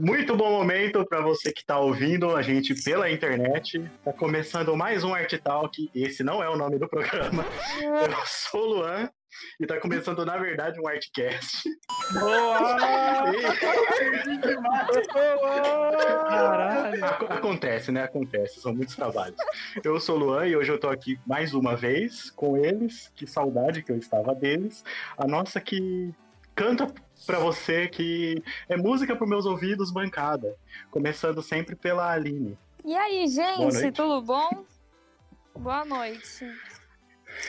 Muito bom momento para você que está ouvindo a gente pela internet. Tá começando mais um Art Talk. Esse não é o nome do programa. Eu sou o Luan e tá começando, na verdade, um Artcast. Boa! Caralho! Acontece, né? Acontece, são muitos trabalhos. Eu sou o Luan e hoje eu tô aqui mais uma vez com eles. Que saudade que eu estava deles. A nossa que canta para você que é música para meus ouvidos bancada, começando sempre pela Aline. E aí, gente, tudo bom? Boa noite.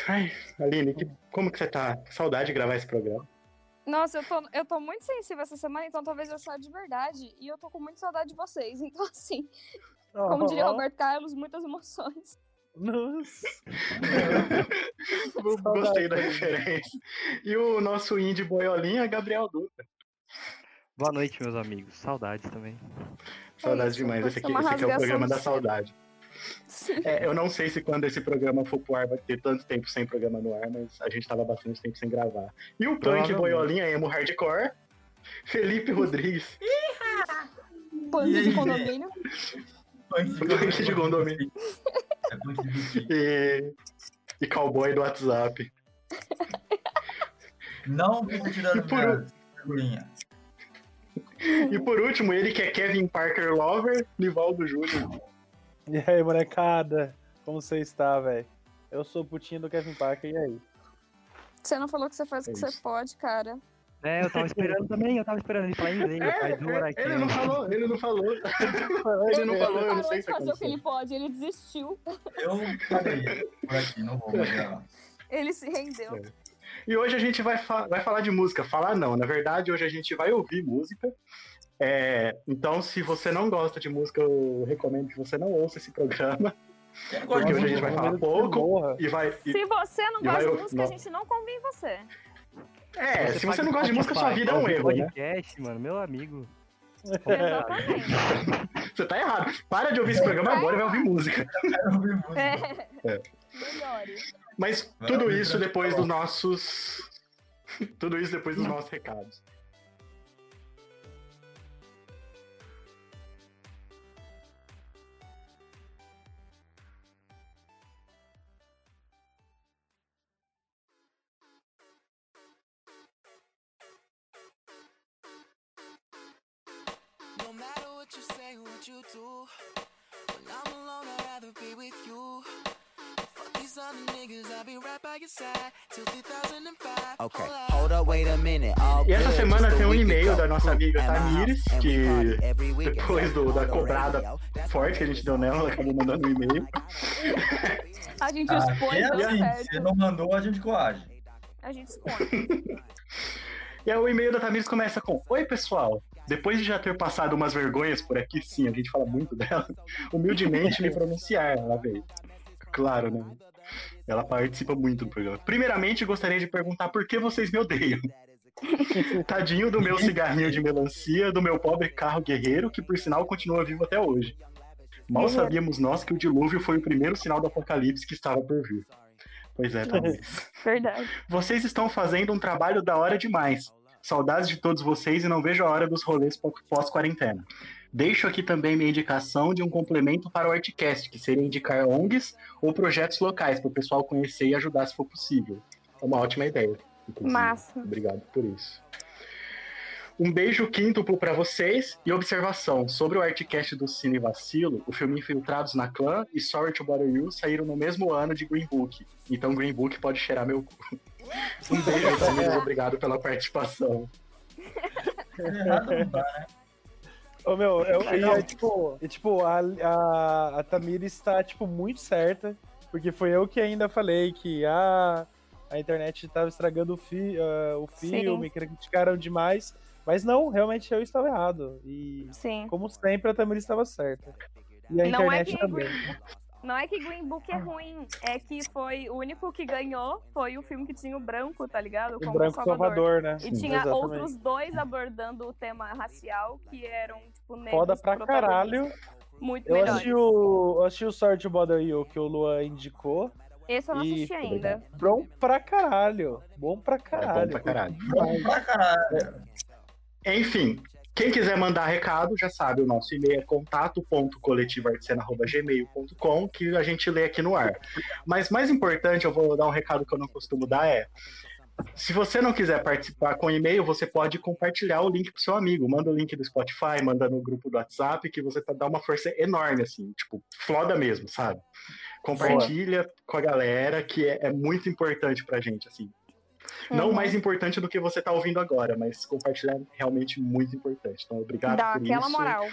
Ai, Aline, que, como que você tá? Saudade de gravar esse programa. Nossa, eu tô, eu tô muito sensível essa semana, então talvez eu chore de verdade. E eu tô com muita saudade de vocês. Então, assim, como diria Roberto Carlos, muitas emoções. Nossa. Gostei da referência. E o nosso indie boiolinha, Gabriel Dutra. Boa noite, meus amigos. Saudades também. Saudades é demais. Esse aqui, esse aqui é o programa da saudade. É, eu não sei se quando esse programa for pro ar vai ter tanto tempo sem programa no ar, mas a gente tava bastante tempo sem gravar. E o punk boiolinha emo hardcore, Felipe Rodrigues. Punk de condomínio. Punk de condomínio. e, e cowboy do WhatsApp. Não fico tirando e por, figurinha. E por último, ele que é Kevin Parker Lover, Nivaldo Júnior. E aí, molecada? Como você está, velho? Eu sou o putinho do Kevin Parker, e aí? Você não falou que você faz o que é você pode, cara. É, eu tava esperando também, eu tava esperando ele falar inglês. É, é, ele não falou, ele não falou. ele não falou, eu não sei se fazer o que ele pode, ele desistiu. Eu falei por aqui, não vou mais Ele se rendeu. É. E hoje a gente vai, fa vai falar de música. Falar não, na verdade, hoje a gente vai ouvir música. É, então, se você não gosta de música, eu recomendo que você não ouça esse programa. Porque hoje a gente vai falar pouco e vai. E, se você não gosta de música, não. a gente não convém você. É, você se você não gosta de música, sua vida é um erro, né? podcast, né? mano, meu amigo. Exatamente. Você tá errado. Para de ouvir esse programa agora e vai ouvir música. É. é. Mas tudo isso depois dos nossos. Tudo isso depois dos nossos recados. What you do. When I'm alone, I'd rather be with you. E essa semana tem um e-mail da nossa amiga Tamires, que depois do, da cobrada forte que a gente deu nela, ela acabou mandando um e-mail. A gente expõe, ah, é Se não mandou, a gente coage. A gente expõe. E aí o e-mail da Tamires começa com: Oi, pessoal. Depois de já ter passado umas vergonhas por aqui, sim, a gente fala muito dela, humildemente me pronunciar, ela veio. Claro, né? Ela participa muito do programa. Primeiramente, gostaria de perguntar por que vocês me odeiam. Tadinho do meu cigarrinho de melancia, do meu pobre carro guerreiro, que por sinal continua vivo até hoje. Mal sabíamos nós que o dilúvio foi o primeiro sinal do apocalipse que estava por vir. Pois é, talvez. Verdade. Vocês estão fazendo um trabalho da hora demais. Saudades de todos vocês e não vejo a hora dos rolês pós-quarentena. Deixo aqui também minha indicação de um complemento para o Artcast, que seria indicar ONGs ou projetos locais para o pessoal conhecer e ajudar se for possível. É uma ótima ideia. Inclusive. Massa. Obrigado por isso. Um beijo quíntuplo para vocês e observação sobre o Artcast do Cine Vacilo, o filme Infiltrados na Clã e Sorry to Bother You saíram no mesmo ano de Green Book. Então Green Book pode cheirar meu cu. Um beijo, Tamires, obrigado pela participação. Ô, meu, eu, eu, é, tipo, é, tipo a, a, a Tamires está, tipo, muito certa, porque foi eu que ainda falei que a, a internet estava estragando o, fi, uh, o filme, Sim. que criticaram demais. Mas não, realmente eu estava errado. E Sim. como sempre, a Tamir estava certa. E a não é internet é que, também. Não é que Green Book é ruim, é que foi o único que ganhou foi o filme que tinha o branco, tá ligado? o Branco Salvador, Salvador né? E Sim, tinha exatamente. outros dois abordando o tema racial que eram, tipo, negros. Foda pra caralho. Muito eu melhores. Assisti o, eu assisti o Sorte Bother You que o Luan indicou. Esse eu não assisti tá ainda. Bom pra caralho. Bom pra É bom caralho. pra caralho. Bom pra caralho. Enfim, quem quiser mandar recado, já sabe, o nosso e-mail é contato.coletivoartesana.gmail.com, que a gente lê aqui no ar. Mas mais importante, eu vou dar um recado que eu não costumo dar, é se você não quiser participar com e-mail, você pode compartilhar o link pro seu amigo. Manda o link do Spotify, manda no grupo do WhatsApp, que você tá dá uma força enorme, assim, tipo, floda mesmo, sabe? Compartilha com a galera, que é, é muito importante pra gente, assim. Não Uhum. mais importante do que você tá ouvindo agora, mas compartilhar é realmente muito importante. Então, obrigado Dá por aquela isso. moral.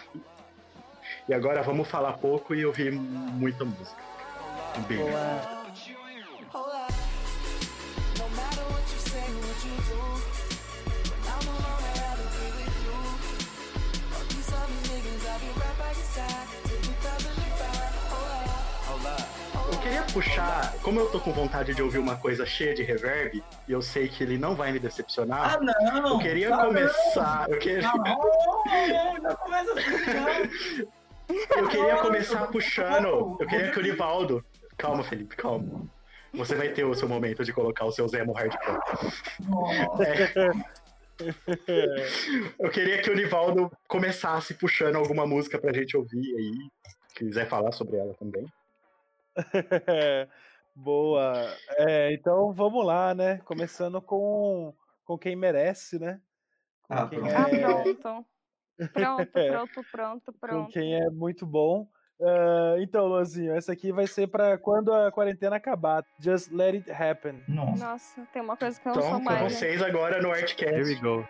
E agora vamos falar pouco e ouvir muita música. Um beijo. No puxar, como eu tô com vontade de ouvir uma coisa cheia de reverb, e eu sei que ele não vai me decepcionar, Ah, não! eu queria Ah, começar. Eu queria, Não, não, já começa assim, eu queria começar puxando. Eu queria que o Livaldo. Calma, Felipe, calma. Você vai ter o seu momento de colocar o seu Zemo Hardcore. É. Eu queria que o Livaldo começasse puxando alguma música pra gente ouvir aí. Quiser falar sobre ela também. Boa. É, então vamos lá, né? Começando com, com quem merece, né? Com Ah, quem pronto. Ah, é- pronto. Pronto, pronto, pronto, com pronto. quem é muito bom. Ah, então, Luanzinho, essa aqui vai ser pra quando a quarentena acabar. Just let it happen. Nossa. Nossa, tem uma coisa que eu não Então, sou com mais. né? vocês agora no Here we Artcast. go.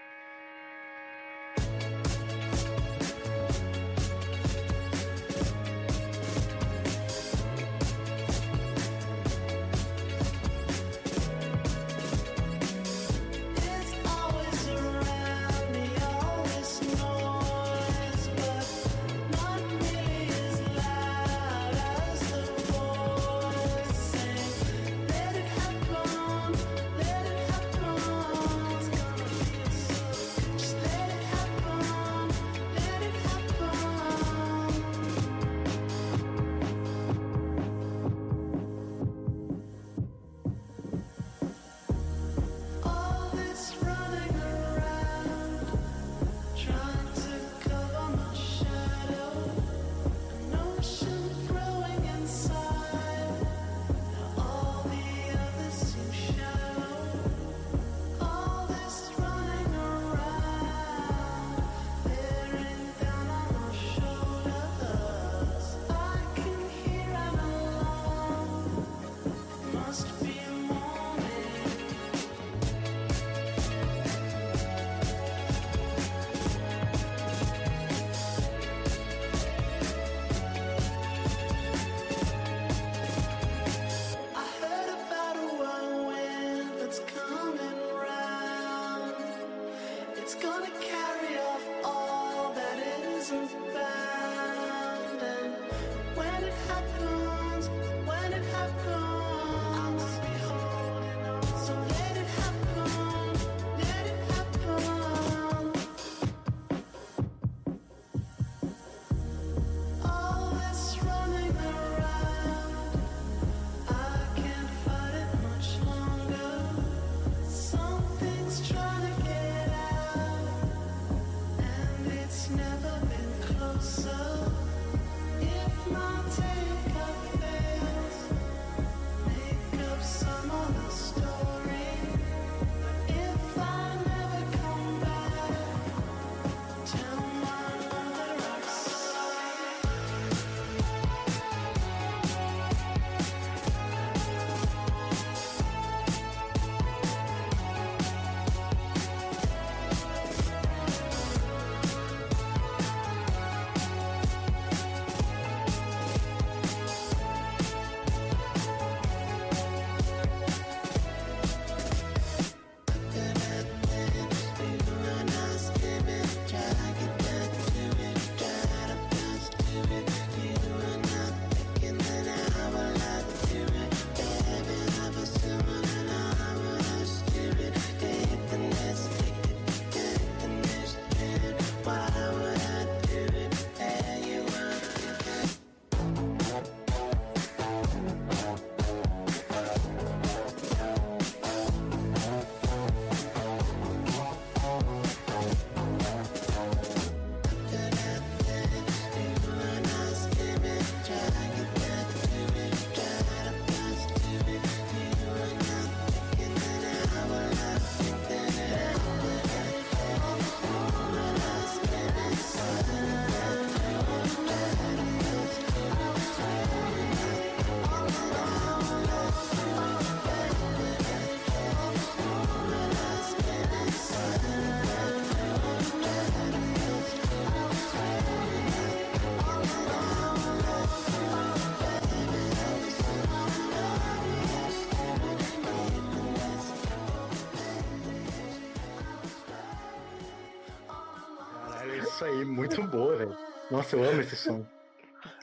Nossa, eu amo esse som.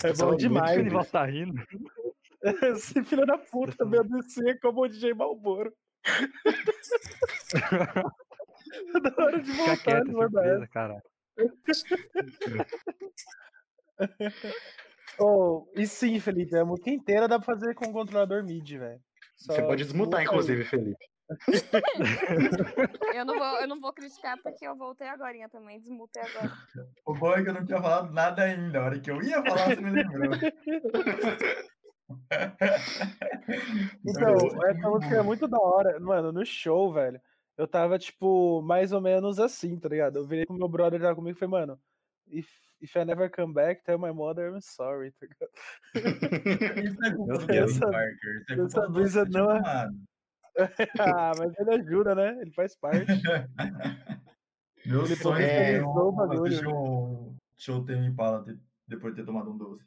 É bom demais. Ele tá rindo. Esse filho da puta me anuncia como o DJ Malboro. da hora de Fica voltar, quieto, de mandar surpresa, cara. Oh, e sim, Felipe, a música inteira dá pra fazer com o controlador MIDI, velho. Você pode desmutar, inclusive, Felipe. Eu não vou, eu não vou criticar porque eu voltei agora também, desmutei agora. O bom é que eu não tinha falado nada ainda. A hora que eu ia falar, você me lembrou. Então, essa música é muito da hora. Mano, no show, velho, eu tava, tipo, mais ou menos assim, tá ligado? Eu virei com meu brother tava comigo e falei, mano, if, if I never come back, tell my mother I'm sorry, tá ligado? Isso é culpa do. Parker. Isso é Essa culpa do brisa não é- Chamado. Ah, mas ele ajuda, né? Ele faz parte. Meu Ele sonho é bagulho. assistir um show Tame Impala de- depois de ter tomado um doce.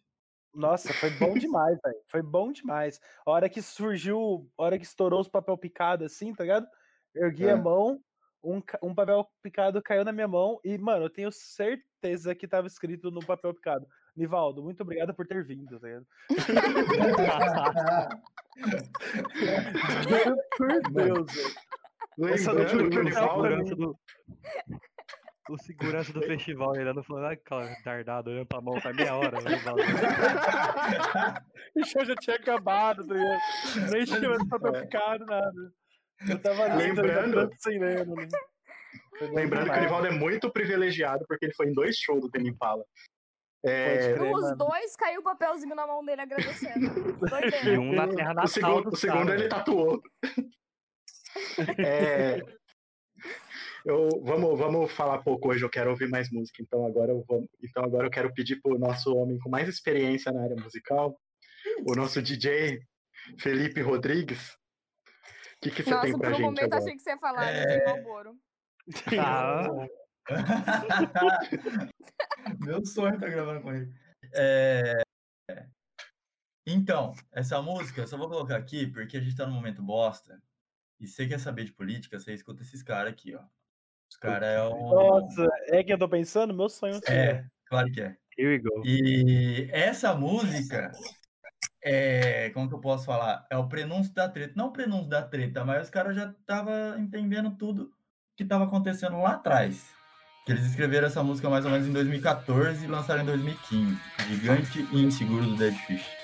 Nossa, foi bom demais, velho. Foi bom demais. A hora que surgiu, a hora que estourou os papel picado assim, tá ligado? Ergui É. a mão, um, um papel picado caiu na minha mão e, mano, eu tenho certeza que tava escrito no papel picado. Nivaldo, muito obrigado por ter vindo, tá ligado? Por Deus, Lembrando que o pra Nivaldo do. O segurança do festival olhando falando, ah, aquela tardada olhando pra mão, faz meia hora. né, Valdo?" O show já tinha acabado, tá ligado? Nem tinha mais papel É. picado, nada. Eu tava lendo, Lembrando- sem lendo, né? Lembrando que o. Nivaldo é muito privilegiado porque ele foi em dois shows do Impala. É, Os mano. dois caiu o papelzinho na mão dele agradecendo. E um na terra o natal segundo, do o segundo ele tatuou. É, eu, vamos, vamos falar pouco hoje, eu quero ouvir mais música. Então agora eu vou, então agora eu quero pedir pro nosso homem com mais experiência na área musical, o nosso DJ Felipe Rodrigues. O que, que você Nossa, tem por pra um gente momento agora? achei que você ia falar É. de Malboro. Ah, Meu sonho tá gravando com ele. É, Então, essa música eu só vou colocar aqui porque a gente tá num momento bosta. E você quer saber de política, você escuta esses caras aqui, ó. Os caras é um. Nossa, é que eu tô pensando? Meu sonho sim, É, né? claro que é. here we go. E essa música é. Como que eu posso falar? É o prenúncio da treta. Não o prenúncio da treta, mas os caras já estavam entendendo tudo que estava acontecendo lá atrás. Que eles escreveram essa música mais ou menos em 2014 e lançaram em 2015. Gigante e Inseguro do Dead Fish.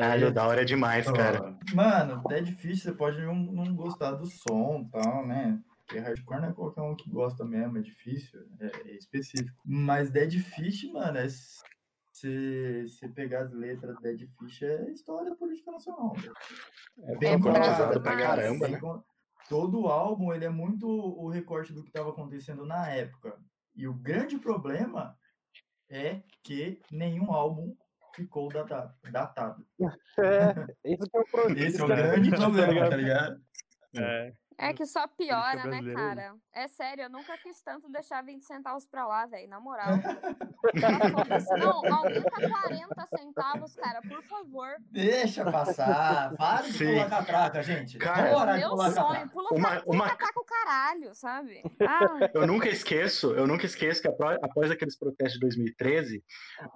Caralho, da hora demais, cara. Ó, Mano, Dead Fish você pode não, não gostar do som e tal, né? Porque hardcore não é qualquer um que gosta mesmo, é difícil, é, é específico. Mas Dead Fish, mano, é. Se você pegar as letras do Dead Fish, é história política nacional. É É bem pesado pra caramba, né? Todo o álbum ele é muito o recorte do que estava acontecendo na época. E o grande problema é que nenhum álbum ficou data- datado. É, esse que é o problema. Esse é o grande tá problema, ligado? tá ligado? É, É que só piora, né, cara? É sério, eu nunca quis tanto deixar 20 centavos pra lá, velho, na moral. Não, aumenta 40 centavos, cara, por favor. Deixa passar. Para de Sim. pular catraca, gente. Cara, Meu pular sonho, pula Uma- uma, catraca o caralho, sabe? Ah, Eu nunca esqueço, eu nunca esqueço que apro- após aqueles protestos de 2013,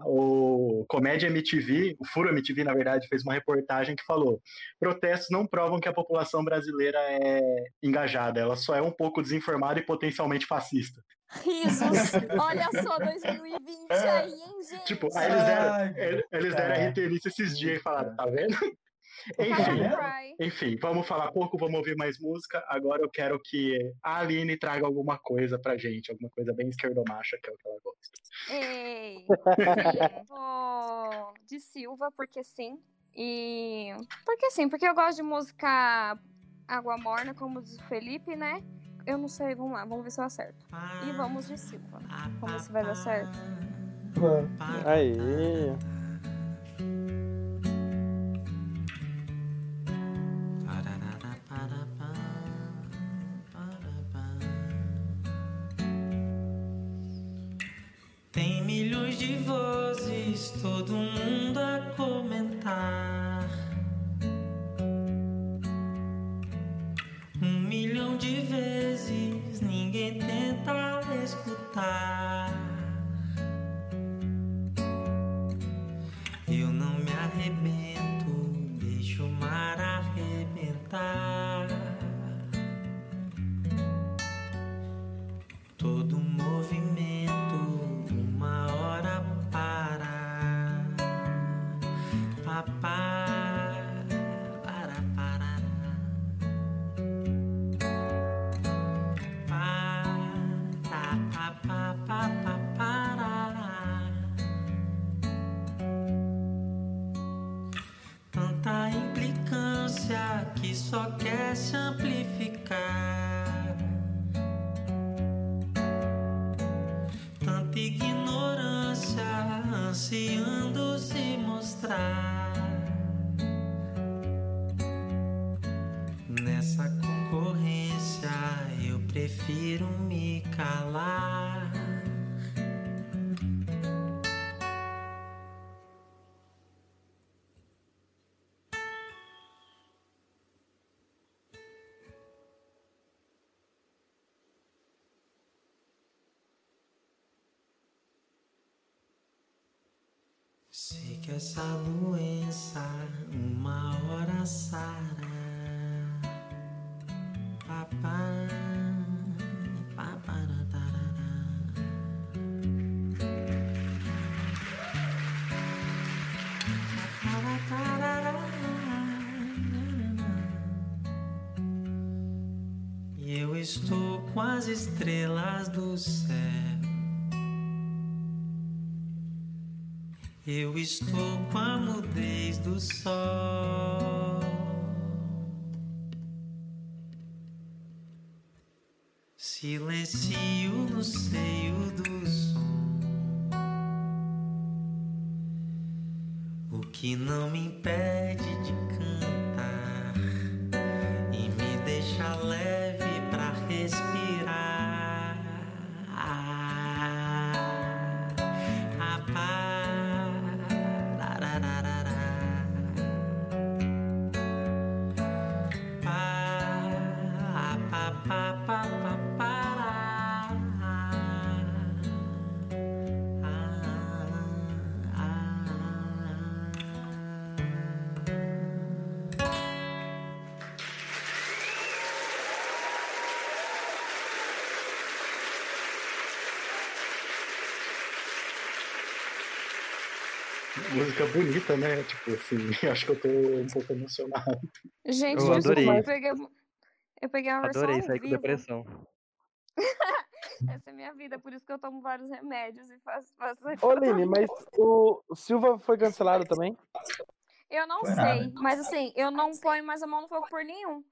o Comédia MTV, o Furo MTV, na verdade, fez uma reportagem que falou: protestos não provam que a população brasileira é engajada, ela só é um pouco desinformada e potencialmente fascista. risos. Olha só, 2020 aí, hein, gente? Tipo, aí eles deram, Ai, eles- deram cara. RT nisso esses dias e falaram, tá vendo? Cara, Enfim, enfim, vamos falar pouco, vamos ouvir mais música. Agora eu quero que a Aline traga alguma coisa pra gente, alguma coisa bem esquerdomacha, que é o que ela gosta. Ei, de Silva, porque sim. E. Porque sim, porque eu gosto de música água morna, como diz o Felipe, né? Eu não sei, vamos lá, vamos ver se eu acerto. E vamos de Silva. Vamos ver se vai dar certo. Aí. Tem milhões de vozes, todo mundo a comentar. time. Sei que essa doença uma hora sara. Papá, paparatarará. E eu estou com as estrelas do céu. Eu estou com a mudez do sol. Silencio no seio do som. O que não me impede de Música bonita, né? Tipo assim, acho que eu tô um pouco emocionado. Gente, Eu desculpa, adorei. eu peguei, eu peguei uma versão Adorei sair com depressão. Essa é minha vida, por isso que eu tomo vários remédios e faço. faço Ô, Lini, mas o o Silva foi cancelado também? Eu não Foi sei, nada. mas assim, eu não ponho mais a mão no fogo por nenhum.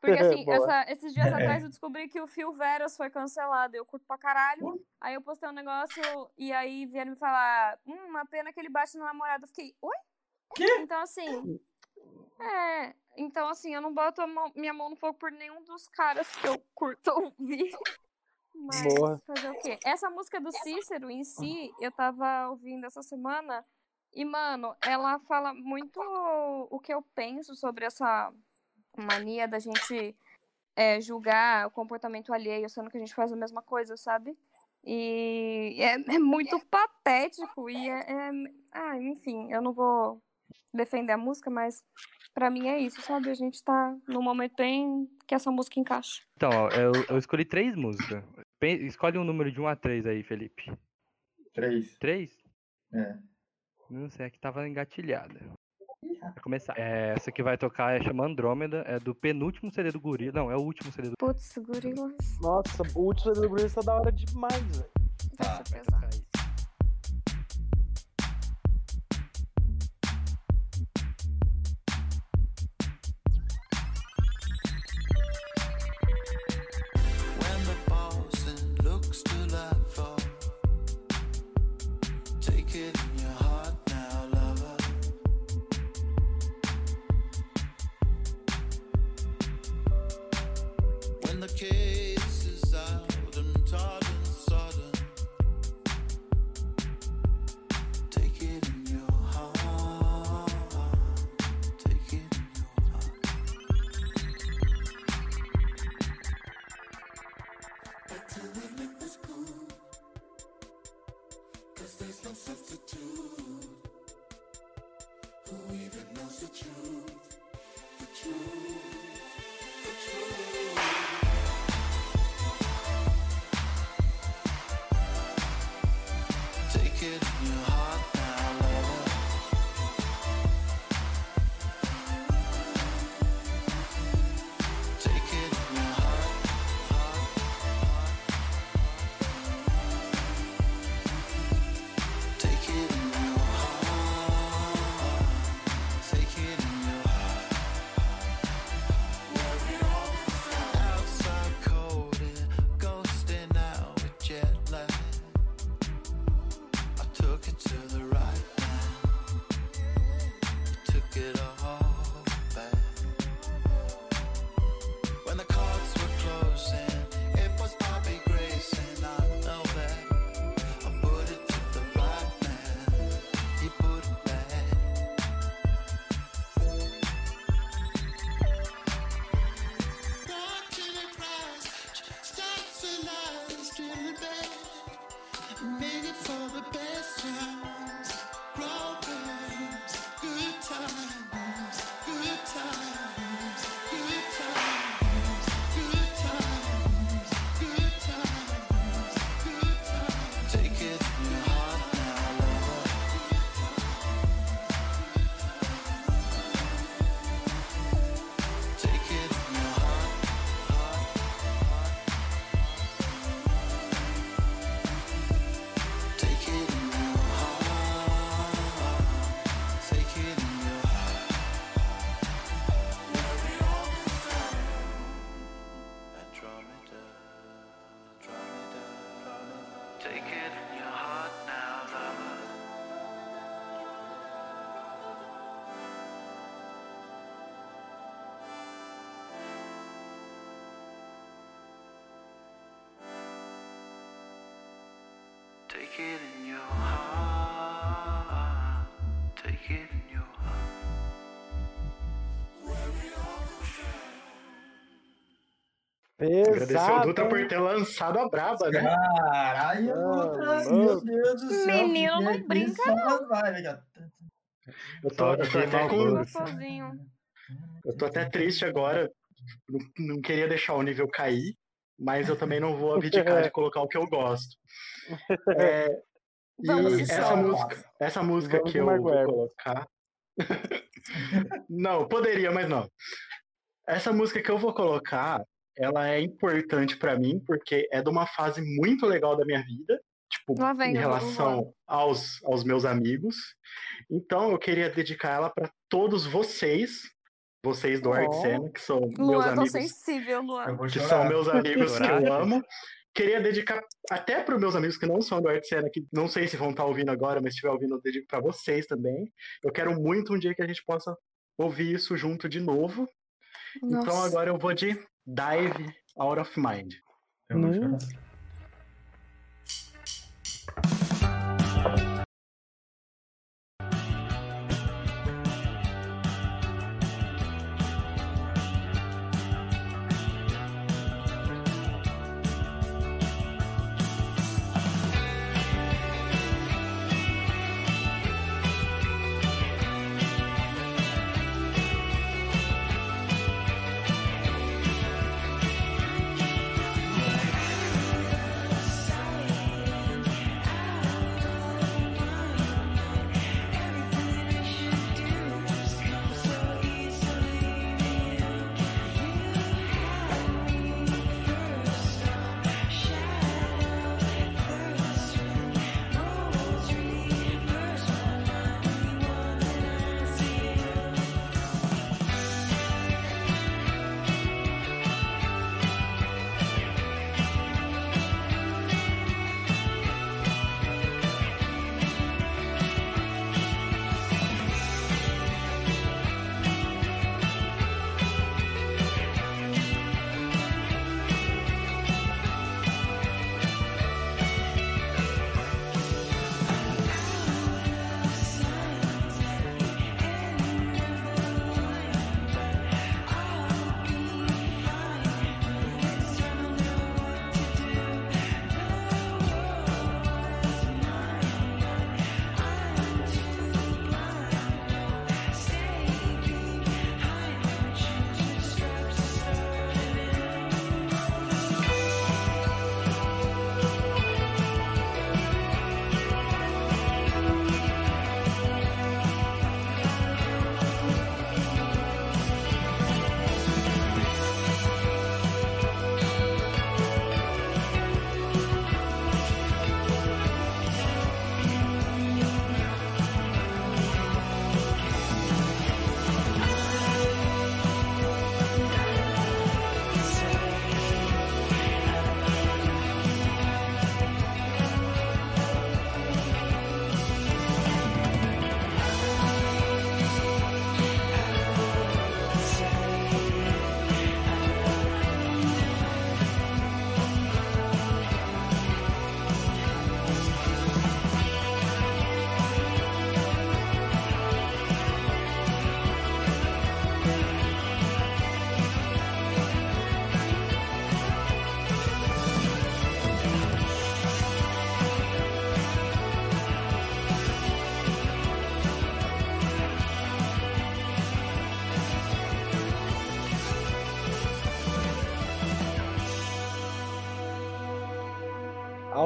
Porque assim, essa- esses dias É. atrás eu descobri que o Phil Veras foi cancelado. Eu curto pra caralho. Aí eu postei um negócio e aí vieram me falar: hum, uma pena que ele bate no namorado. Eu fiquei, oi? Quê? Então assim. É. Então, assim, eu não boto mão- minha mão no fogo por nenhum dos caras que eu curto ouvir. Mas Boa. fazer o quê? Essa música do Cícero em si, eu tava ouvindo essa semana. E, mano, ela fala muito o que eu penso sobre essa mania da gente é, julgar o comportamento alheio, sendo que a gente faz a mesma coisa, sabe? E é, é muito patético. E é, é- Ah, enfim, eu não vou defender a música, mas pra mim é isso, sabe? A gente tá num momento bem que essa música encaixa. Então, ó, eu, eu escolhi três músicas. Escolhe um número de 1 a 3 aí, Felipe. Três. Três? É. Não sei, aqui tava engatilhada. Vai começar. É, essa que vai tocar é chama Andrômeda, é do penúltimo CD do Gorila. Não, é o último CD do Putz, gorilas. Nossa, o último do Bruno tá da hora demais, velho. Vai Tá, ser pesado. When Heart. Agradecer ao Dutra Pesado. por ter lançado a braba, né? Caralho, Ah, Dutra, meu Deus do céu. Menino, não brinca, nas vibes, cara. Eu tô, eu tô até com, Malboro. Gostosinho. eu tô até triste agora. Não, não queria deixar o nível cair, mas eu também não vou abdicar de colocar o que eu gosto. É, Vamos essa música, essa música Vamos que eu Marco vou colocar. não, poderia, mas não. Essa música que eu vou colocar, ela é importante pra mim porque é de uma fase muito legal da minha vida, tipo, vem em relação aos, aos meus amigos. Então eu queria dedicar ela pra todos vocês, vocês do Art Oh. Cena, que são meus Luan, tô amigos sensível, que são meus amigos que eu amo. Queria dedicar até para os meus amigos que não são do Arte Cena, que não sei se vão estar ouvindo agora, mas se estiver ouvindo, eu dedico para vocês também. Eu quero muito um dia que a gente possa ouvir isso junto de novo. Então Nossa. agora eu vou de Dive Out of Mind. Eu vou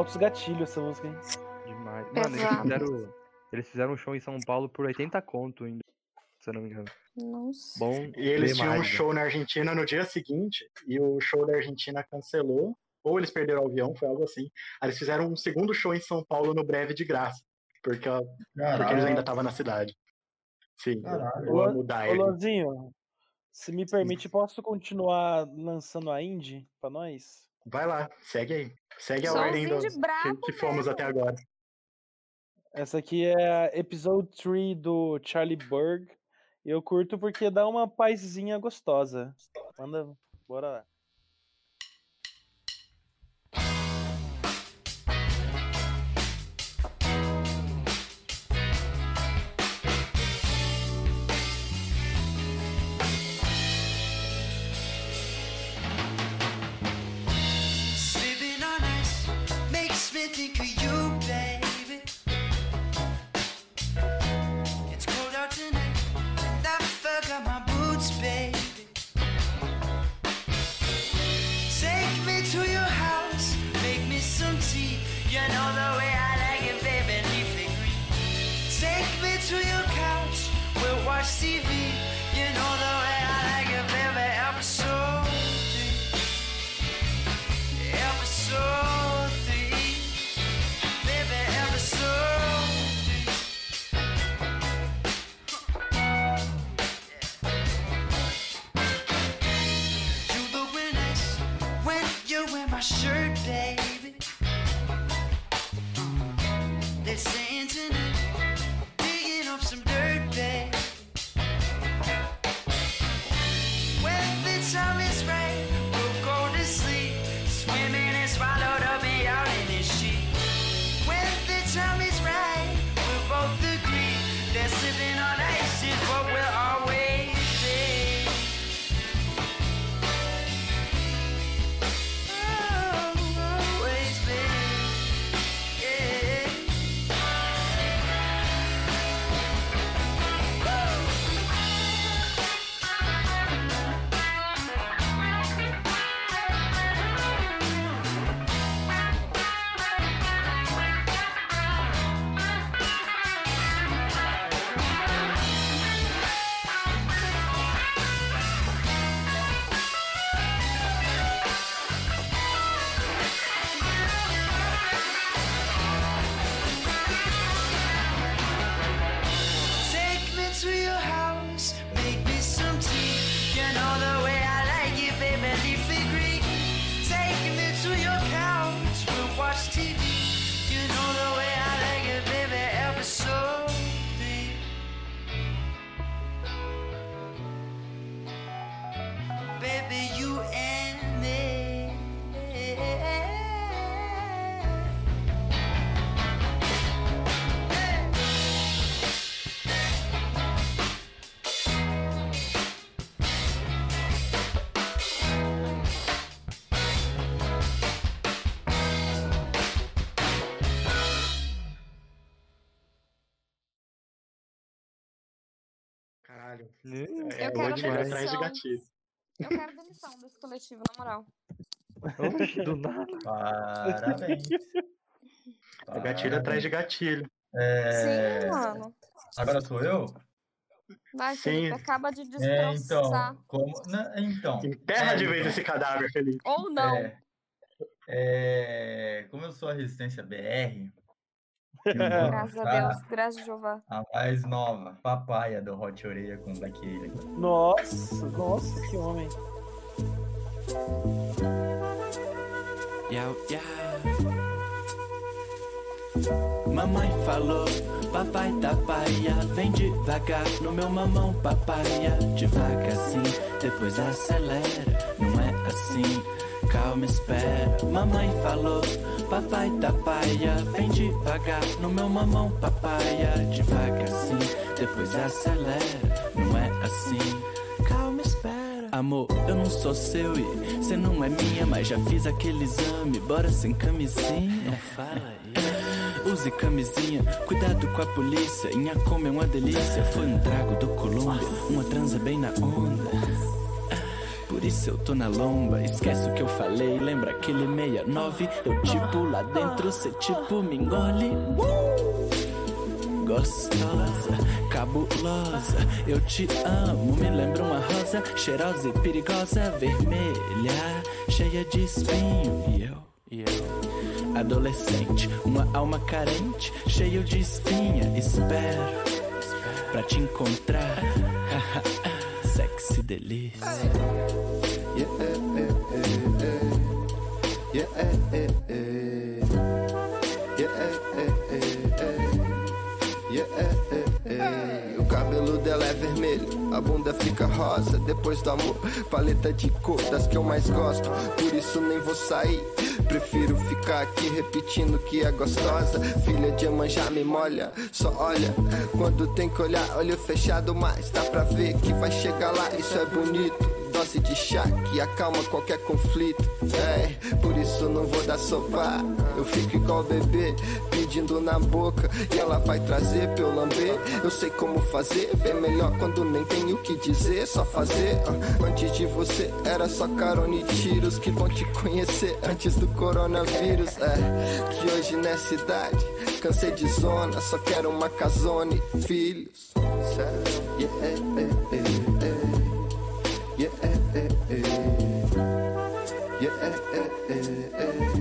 Altos gatilhos essa música, hein? Demais. Mano, eles fizeram, eles fizeram um show em São Paulo por 80 conto, ainda, se eu não me engano. Nossa. Bom E eles tinham um demais, né? show na Argentina no dia seguinte, e o show da Argentina cancelou, ou eles perderam o avião, foi algo assim. Aí eles fizeram um segundo show em São Paulo no breve de graça, porque, porque eles ainda estavam na cidade. Sim, Caralho. eu amo o Ô. Luanzinho, se me permite, posso continuar lançando a indie pra nós? Vai lá, segue aí. Segue a ordem do, que, que fomos mesmo. até agora. Essa aqui é a Episode 3 do Charlie Berg. Eu curto porque dá uma paizinha gostosa. Manda, bora lá. Quero ele demissão. atrás de gatilho. Eu quero demissão desse coletivo, na moral. Do nada. Parabéns. É gatilho atrás de gatilho. É, Sim, mano. Agora sou eu? Vai, Sim. Felipe, acaba de É, destroçar. então. Como... né, então. Enterra É, de vez então. esse cadáver, Felipe. Ou não. É, é, como eu sou a Resistência BR, Graças a Deus, graças a Jeová. a mais nova, Papaya, do Hot Oreia com Black Alien. Nossa, nossa, que homem. Yau, yau. Mamãe falou, papai da paia, vem devagar no meu mamão papaya, devagarzinho, depois acelera, não é assim, calma, espera. Mamãe falou, papai da paia, vem devagar no meu mamão papaya, devagarzinho, depois acelera, não é assim, calma, espera. Amor, eu não sou seu e cê não é minha, mas já fiz aquele exame, bora sem camisinha. Não fala. Use camisinha, cuidado com a polícia. Inhacome é uma delícia. Foi um trago do Colômbia, uma transa bem na onda. Por isso eu tô na lomba, esquece o que eu falei. Lembra aquele 69? Eu tipo lá dentro, cê tipo me engole. Gostosa, cabulosa, eu te amo. Me lembra uma rosa cheirosa e perigosa, vermelha, cheia de espinho. E eu, e eu, adolescente, uma alma carente, cheio de espinha. Espero pra te encontrar, sexy délice. Yeah, eh, eh, eh, yeah, yeah, yeah, yeah, yeah. Dela é vermelho, a bunda fica rosa. Depois do amor, paleta de cor das que eu mais gosto. Por isso nem vou sair. Prefiro ficar aqui repetindo que é gostosa. Filha de Emanjá me molha, só olha. Quando tem que olhar, olho fechado, mas dá pra ver que vai chegar lá. Isso é bonito dose de chá que acalma qualquer conflito. É, por isso não vou dar sopa. Eu fico igual bebê, pedindo na boca. E ela vai trazer pra eu lamber. Eu sei como fazer, bem melhor quando nem tenho o que dizer. Só fazer. Antes de você era só carona e tiros que vão te conhecer antes do coronavírus. É, que hoje nessa idade cansei de zona, só quero uma casone, filhos. Sério? Yeah, eh. Yeah, eh, eh, eh,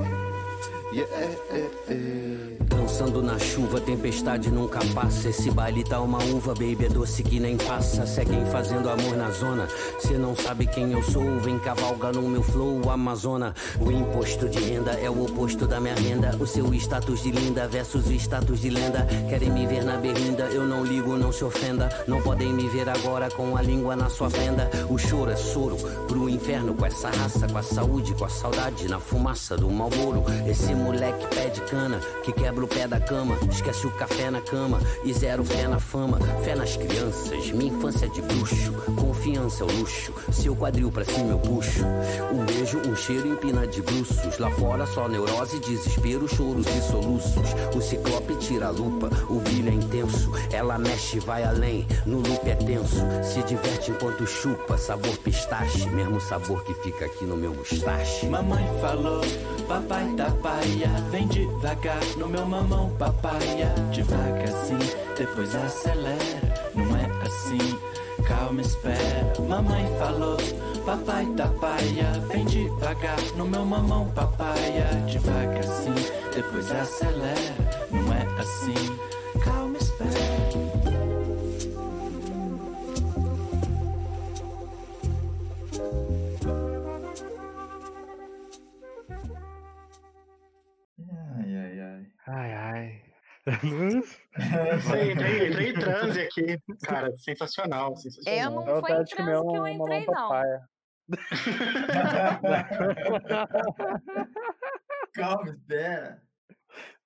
Yeah, eh, eh. Dançando na chuva, tempestade nunca passa. Esse baile tá uma uva, baby, é doce que nem passa. Seguem fazendo amor na zona. Cê não sabe quem eu sou, vem cavalga no meu flow, Amazona. O imposto de renda é o oposto da minha renda. O seu status de linda versus o status de lenda. Querem me ver na berlinda, eu não ligo, não se ofenda. Não podem me ver agora com a língua na sua fenda. O choro é soro pro inferno com essa raça, com a saúde, com a saudade, na fumaça do Malboro. Esse moleque pé de cana que quebra o pé da cama, esquece o café na cama e zero fé na fama, fé nas crianças, minha infância de bruxo, confiança é o luxo, seu quadril pra cima eu puxo. Um beijo, um cheiro empina de bruços, lá fora só neurose, desespero, choros e soluços. O ciclope tira a lupa, o brilho é intenso, ela mexe, vai além, no loop é tenso, se diverte enquanto chupa, sabor pistache, mesmo sabor que fica aqui no meu mustache. Mamãe falou, papai tá vem devagar no meu mamão papaya, devagar assim, depois acelera, não é assim, calma espera. Mamãe falou, papai tá paia, vem devagar no meu mamão papaya, devagar assim, depois acelera, não é assim, ai. Ai, ai. Sei, entrei, entrei em transe aqui. Cara, sensacional, sensacional. Eu não foi em vontade de comer transe que eu entrei, não. papaya. Calma, espera.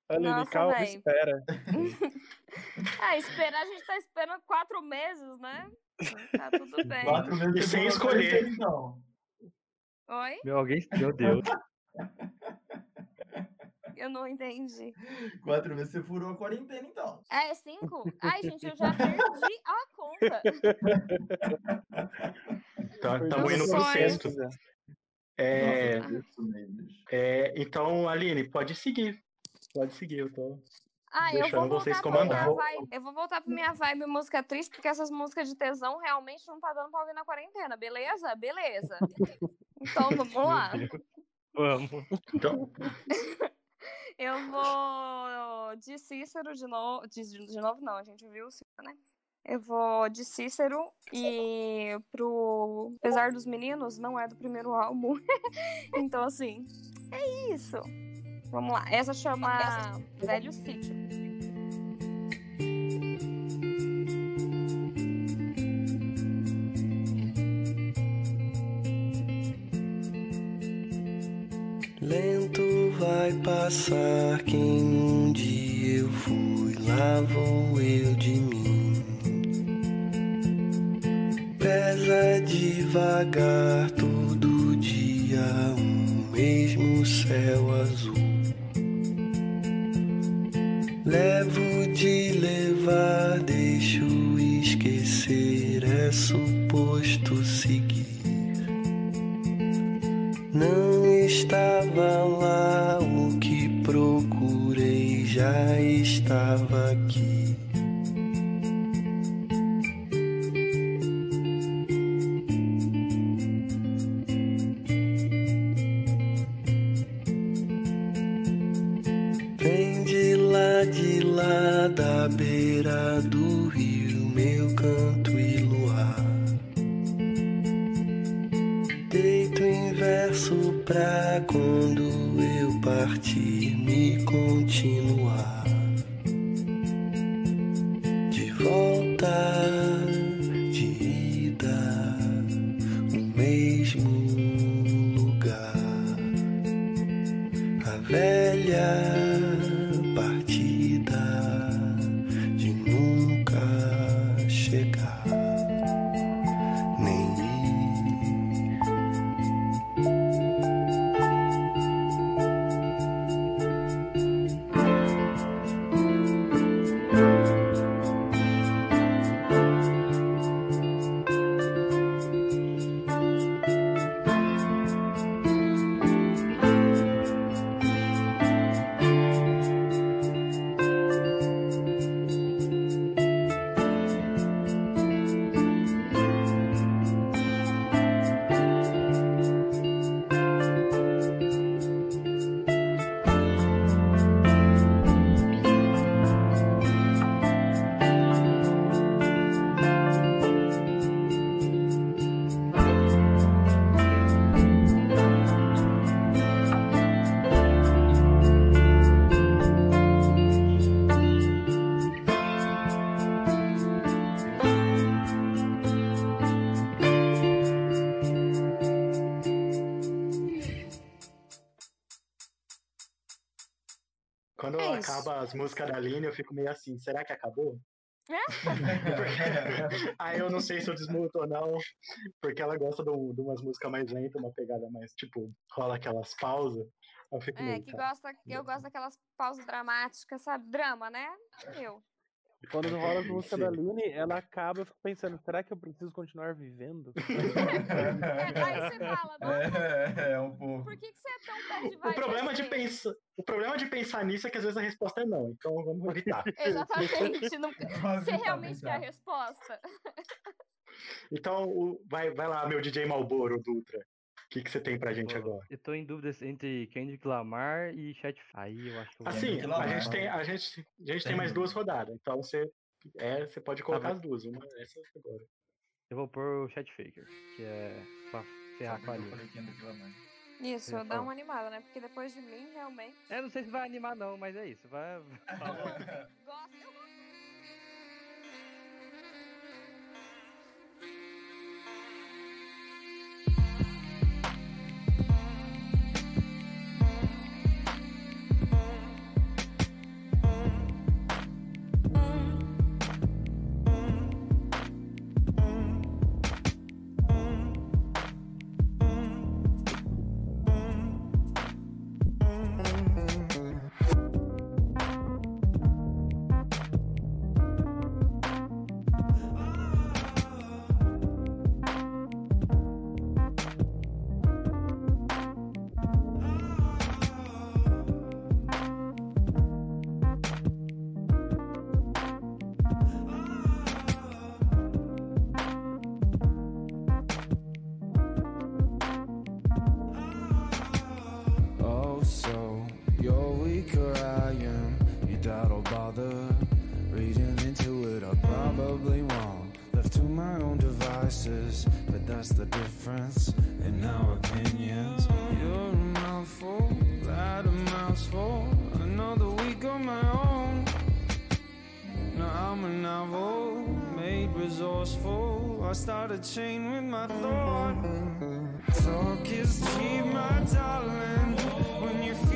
Aline, Nossa, calma, véi. espera. Ah, esperar, a gente tá esperando quatro meses, né? Tá tudo bem. Quatro meses E sem escolher. Então. Oi? Meu, alguém. Meu Deus. Eu não entendi. Quatro meses você furou a quarentena, então. É cinco? Ai, gente, eu já perdi a conta. Estamos indo pro sexto. É, é, então, Aline, pode seguir. Pode seguir, eu tô. Ah, eu vou Deixando vocês voltar pra minha comandar. vibe. Eu vou voltar pra minha vibe música triste, porque essas músicas de tesão realmente não tá dando pra ouvir na quarentena, beleza? Beleza. Então, vamos lá. Vamos. Então, Eu vou de Cícero de novo. De, de novo, não, a gente viu o Cícero, né? Eu vou de Cícero e pro Apesar dos Meninos, não é do primeiro álbum. então, assim, é isso. Vamos lá. Essa chama Velho Sítio. Passar quem um dia eu fui, lá vou eu de mim. Pesa devagar todo dia um mesmo céu azul. Levo de levar, deixo esquecer, é suposto seguir. Músicas da Aline, eu fico meio assim, será que acabou? Aí eu não sei se eu desmuto ou não, porque ela gosta de, de umas músicas mais lentas, uma pegada mais, tipo, rola aquelas pausas. Eu fico É, meio, que gosta, eu gosto daquelas pausas dramáticas, sabe? Drama, né? Eu. Quando rola a música Sim. da Aline, ela acaba, eu fico pensando, será que eu preciso continuar vivendo? É, aí você fala, nossa, É, é um pouco. por que, que você é tão bad vibe O problema, de assim? pensar, o problema de pensar nisso é que às vezes a resposta é não, então vamos evitar. Exatamente. Não... Você evitar realmente quer a resposta? Então, o- vai, vai lá, meu DJ Malboro, Dutra. O que, que você tem pra gente agora? Eu tô em dúvidas entre Kendrick Lamar e Chat. Aí eu acho que eu vou- Assim, a Lamar. gente tem, a gente, a gente tem Sem mais duas rodadas, então você, é, você pode colocar bom. as duas, uma essa agora. eu vou pôr o Chat Faker, que é pra ferrar com a Eu linha. Isso, Eu dá uma animada, né? Porque depois de mim, realmente. É, não sei se vai animar não, mas é isso. Vai. Gosto, eu gosto. Devices, but that's the difference in our opinions. You're a mouthful, that a mouthful. Another week on my own. Now I'm a novel, made resourceful. I start a chain with my thought. Talk is cheap, my darling. When you're feeling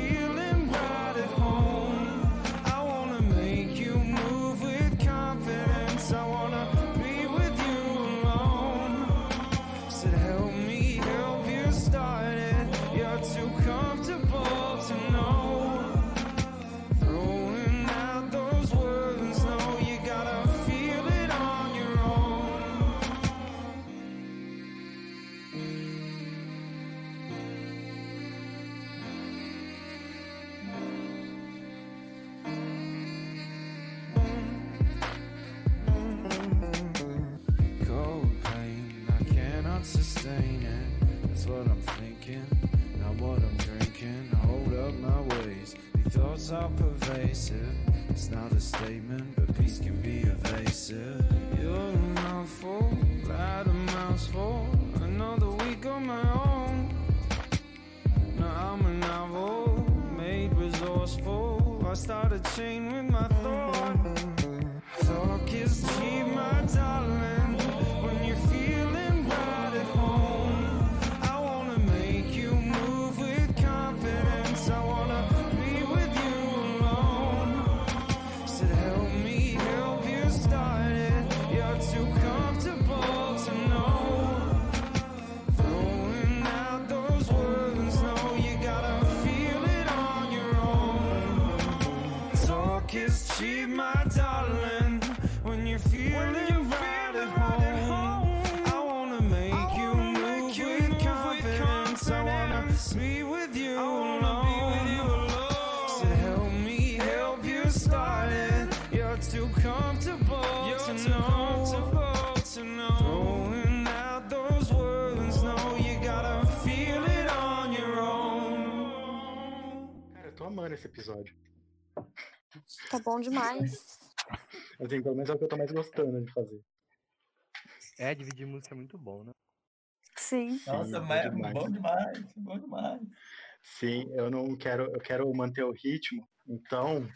thoughts are pervasive. It's not a statement, but peace can be evasive. You're a mouthful, glad a mouthful. Another week on my own. Now I'm a novel, made resourceful. I start a chain with my esse episódio. Tá bom demais. Assim, pelo menos é o que eu tô mais gostando de fazer. É, dividir música é muito bom, né? Sim. Nossa, bom mas é demais. bom demais, bom demais. Sim, eu não quero, eu quero manter o ritmo, então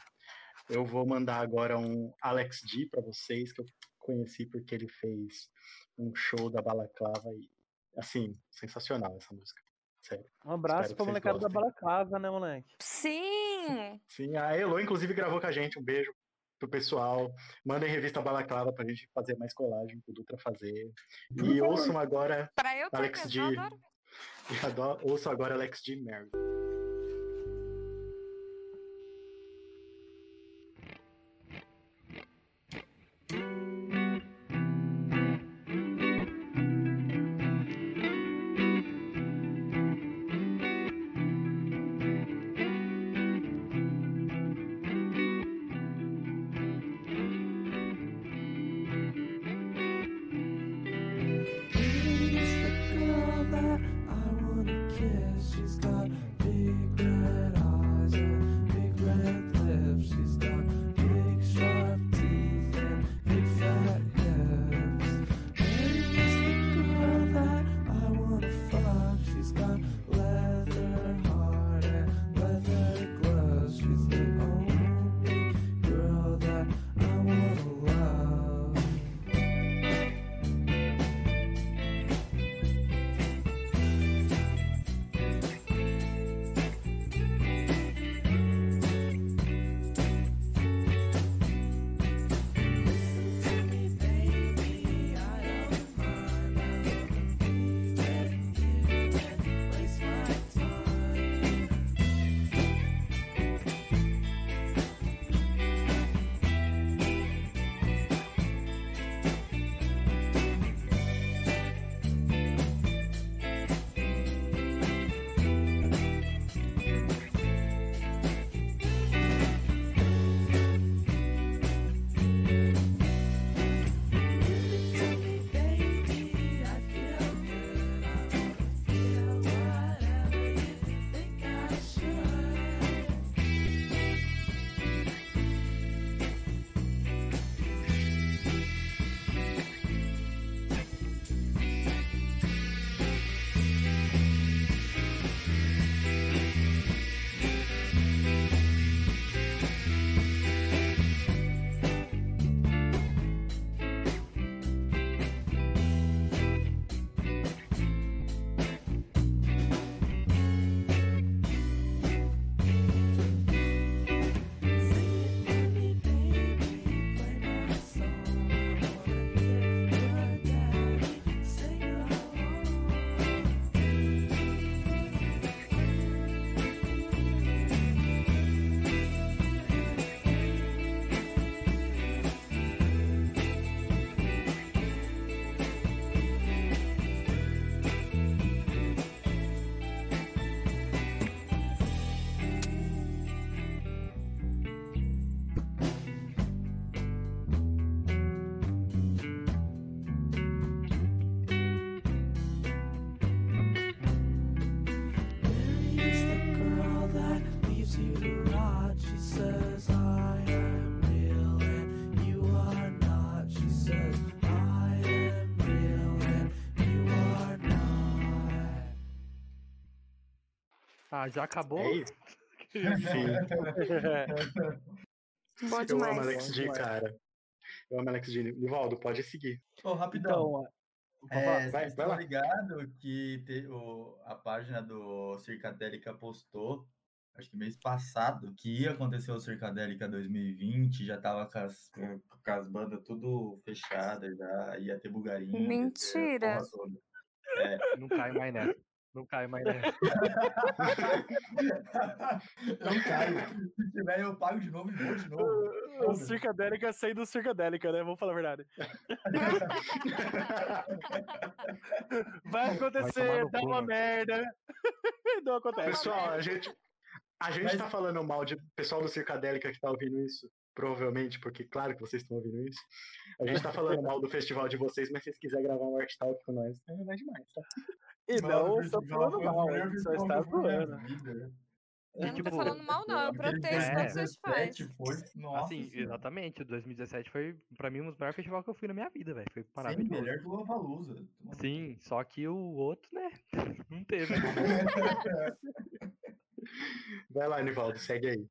eu vou mandar agora um Alex D pra vocês, que eu conheci porque ele fez um show da Balaclava e, assim, sensacional essa música. Sério. Um abraço pra molecada da. Balaclava, né, moleque? Sim! Sim, a Elo, inclusive, gravou com a gente. Um beijo pro pessoal. Mandem revista Balaclava pra gente fazer mais colagem pro Dutra fazer. E ouçam agora Pra eu Alex D. mesmo, eu adoro. e adoro- Ouçam agora Alex D. Mary. Ah, já acabou? É isso. Boa Eu demais. amo Alex D, demais. cara. Eu amo Alex D. Nivaldo, pode seguir. Ô, rapidão. Então, É, vai, vai lá. ligados que te- o- a página do Circadélica postou, acho que mês passado, que ia acontecer o Circadélica 2020, já tava com as, com as bandas tudo fechadas, já ia ter bugarinho. ter Mentira. toda. É. Não cai mais nessa. Não cai mais nessa. Não cai. Se tiver, eu pago de novo e vou de novo. o. Circadélica saiu do Circadélica, né? Vamos falar a verdade. Vai acontecer, no dá cu, uma merda. Não acontece. Pessoal, a gente, a gente Mas- tá falando mal de pessoal do Circadélica que tá ouvindo isso, provavelmente, porque claro que vocês estão ouvindo isso. A gente tá falando mal do festival de vocês, mas se vocês quiserem gravar um Art Talk com nós, é mais demais, tá? E não o estou festival falando mal, melhor a gente só está que eu não tô tipo, falando mal, não. Eu protesto quando vocês 2017 fazem. Foi, nossa assim, senhora. exatamente. O 2017 foi, pra mim, um dos maiores festivais que eu fui na minha vida, velho. Foi Sim, maravilhoso. melhor que o Lollapalooza. Sim, só que o outro, né? Não teve. Vai lá, Nivaldo, segue aí.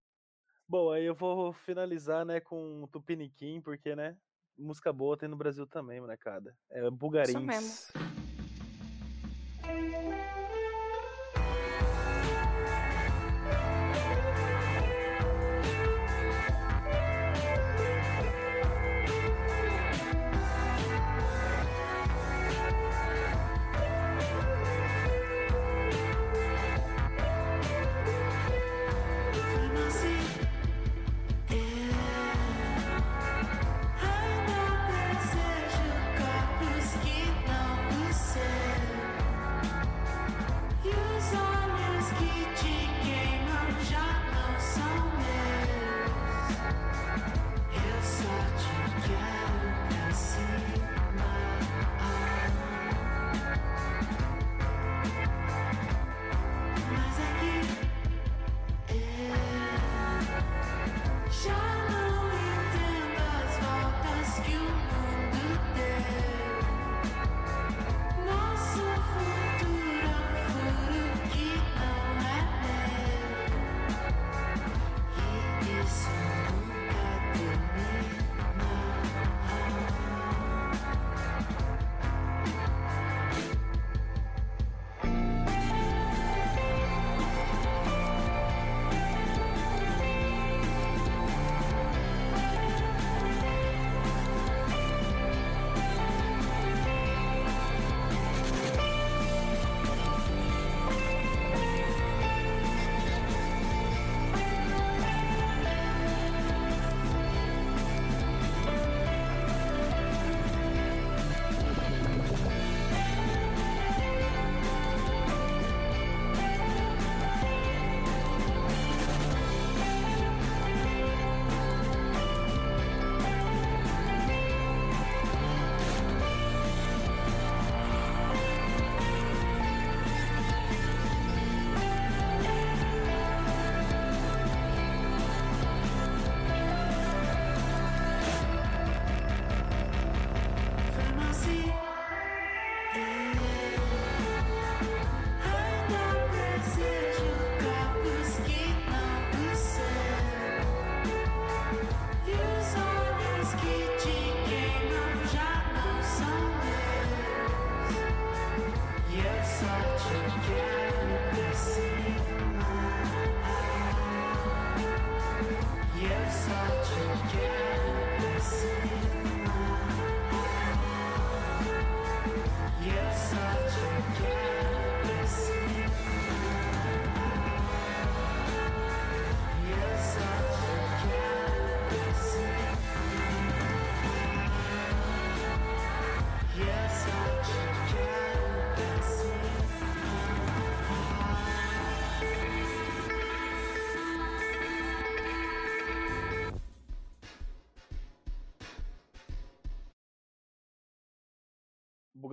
Bom, aí eu vou finalizar, né, com Tupiniquim, porque, né, música boa tem no Brasil também, molecada. É Bugarins. mesmo.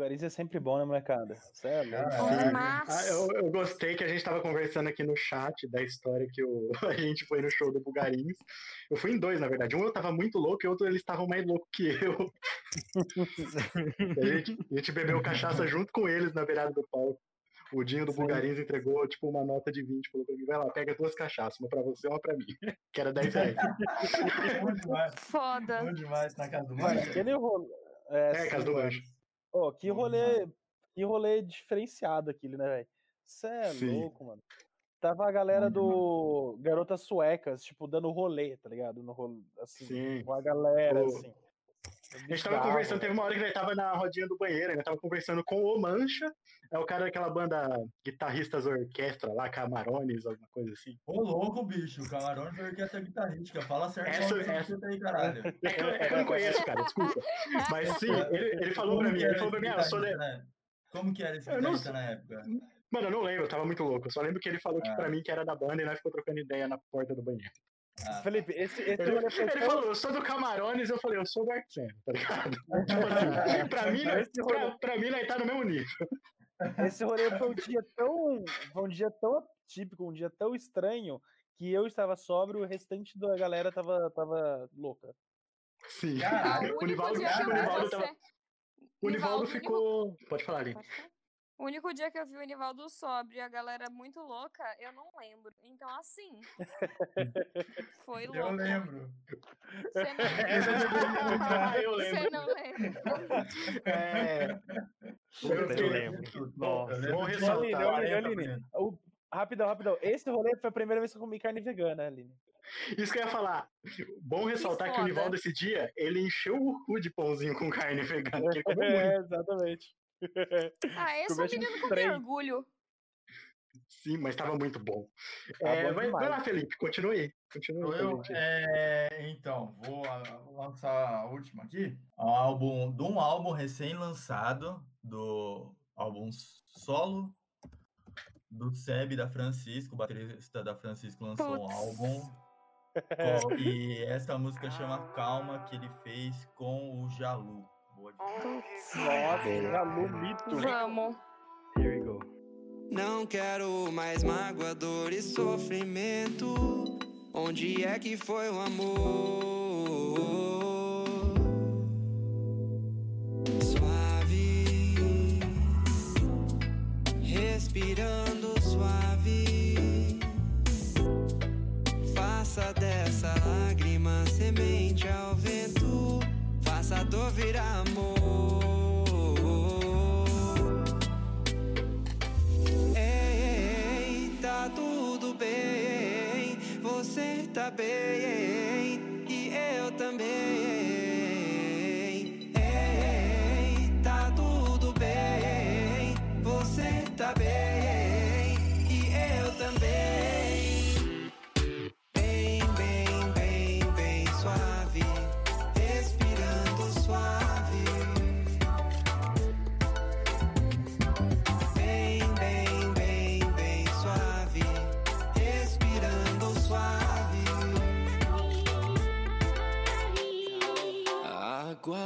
Bugariz é sempre bom, né, molecada? Cê é. Ah, eu, eu gostei que a gente tava conversando aqui no chat da história que o, a gente foi no show do Bugarins. Eu fui em dois, na verdade. Um eu tava muito louco e outro eles estavam mais loucos que eu. a, gente, a gente bebeu cachaça junto com eles na beirada do palco. O Dinho do Sim. Bugarins entregou, tipo, uma nota de 20, falou pra mim, vai lá, pega duas cachaças, uma pra você e uma pra mim. Que era 10 reais. Demais. Foda. Bom demais na casa do Mancha. aquele rolê. É, sim, casa do. Mancha. Ô, que rolê, que rolê diferenciado aquele, né, velho? Cê é Sim. louco, mano. Tava a galera do Garotas Suecas, tipo, dando rolê, tá ligado? No rolê, assim, Sim. com a galera, O- assim. A gente tava conversando, teve uma hora que ele tava na rodinha do banheiro, ele tava conversando com o Mancha, é o cara daquela banda Guitarristas Orquestra lá, Camarones, alguma coisa assim. Ô, louco, bicho. Foi orquestra guitarrística. Fala certo Essa- essa- fita aí, caralho. É que, eu- é que eu não conheço, cara, desculpa. Mas sim, ele, ele falou Como pra que mim, ele falou pra mim, ah, eu sou né? Como que era esse Eu não guitarrista na época? Mano, eu não lembro, eu tava muito louco. Eu só lembro que ele falou que Ah. pra mim que era da banda e nós ficou trocando ideia na porta do banheiro. Ah, Felipe, esse, esse Ele, rolê foi ele tão- falou, eu sou do Camarones, eu falei, eu sou do Artsena, tá ligado? Tipo assim, pra mim, pra, pra mim, nós tá no mesmo nível. Esse rolê foi um dia tão. Foi um dia tão atípico, um dia tão estranho, que eu estava sóbrio e o restante da galera tava, tava louca. Sim. Caralho, o Nivaldo, o Nivaldo tava. O Nivaldo Nivaldo, ficou. Pode falar. Pode falar? O único dia que eu vi o Nivaldo sóbrio e a galera muito louca, eu não lembro. Então, assim. Foi louco. eu lembro. Você não Ah, eu Você lembro. não lembra. É, Eu fiquei- lembro. Nossa. Eu lembro Bom de ressaltar, Aline, uns Aline, 40 Aline. minutos. O- rapidão, rapidão. Esse rolê foi a primeira vez que eu comi carne vegana, Aline. Isso que eu ia falar. Bom ressaltar que, o foda. Nivaldo esse dia, ele encheu o cu de pãozinho com carne vegana, que ele comeu muito. É, exatamente. Ah, esse é um menino com trem. orgulho. Sim, mas tava muito bom. Tá É, bom vai, vai lá, Felipe, continue aí. Continue aí, eu? É, então, vou ah, lançar a última aqui. Um álbum, de um álbum recém-lançado, do álbum solo do Seb da Francisco, o baterista da Francisco lançou um Putz. álbum. com- e essa música chama Calma, que ele fez com o Jalu. Nossa, Jalu Mito. Vamos. Here we go. Não quero mais mágoa, dor e sofrimento. Onde é que foi o amor? Faça a dor virar amor. Ei, tá tudo bem, você tá bem Água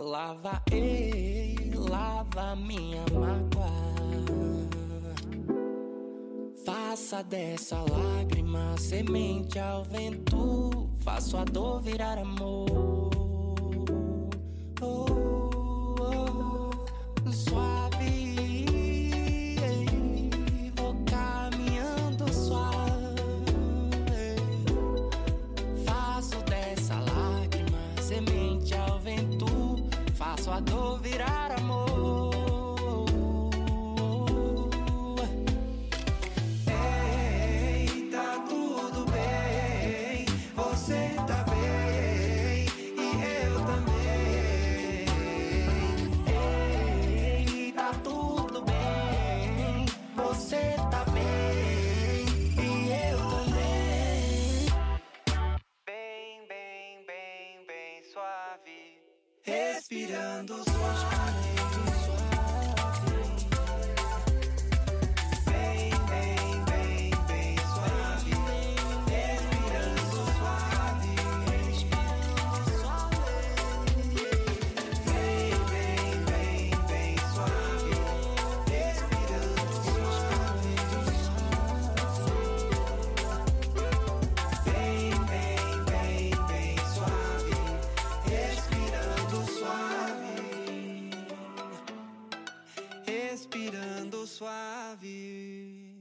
lava, ei, lava minha mágoa. Faça dessa lágrima semente ao vento. Faço a dor virar amor.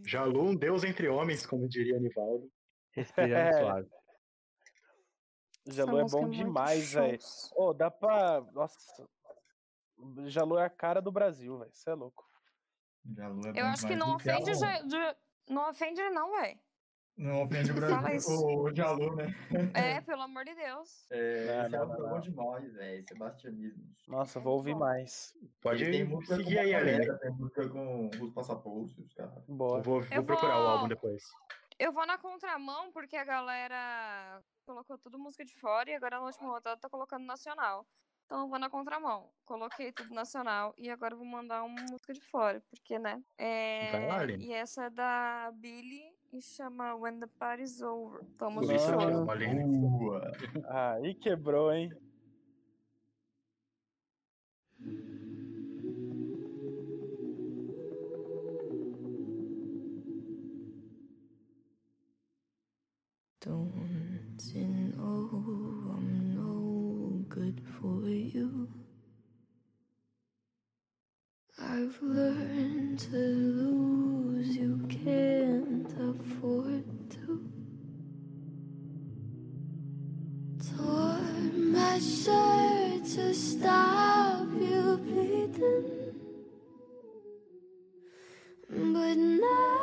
Jalu, um deus entre homens, como diria Anivaldo. Respirando É. suave. Jalu é bom é demais, velho. Ô, dá pra. Nossa. Jalu é a cara do Brasil, velho. Você é louco. Jalu é Eu bom acho que demais. não que é ofende, não ofende ele não, velho. Não ofende o Brasil, o, o Jalu, né? É, pelo amor de Deus. É, esse é bom demais, velho. Sebastianismo. Nossa, vou ouvir mais. Pode Ele tem música seguir aí, Aline. Tem música com os passaportes, cara. Eu vou, vou Eu procurar o vou- álbum depois. Eu vou na contramão porque a galera colocou tudo música de fora e agora na última rodada tá colocando nacional. Então eu vou na contramão. Coloquei tudo nacional e agora eu vou mandar uma música de fora, porque, né? É... Vai lá, Aline. E essa é da Billy e chama When the Party's Over. Vamos Por isso eu te show. Boa. Aí ah, quebrou, hein? Don't you know I'm no good for you? I've learned to lose, you can't afford to. Tore my shirt to stop you bleeding. But nothing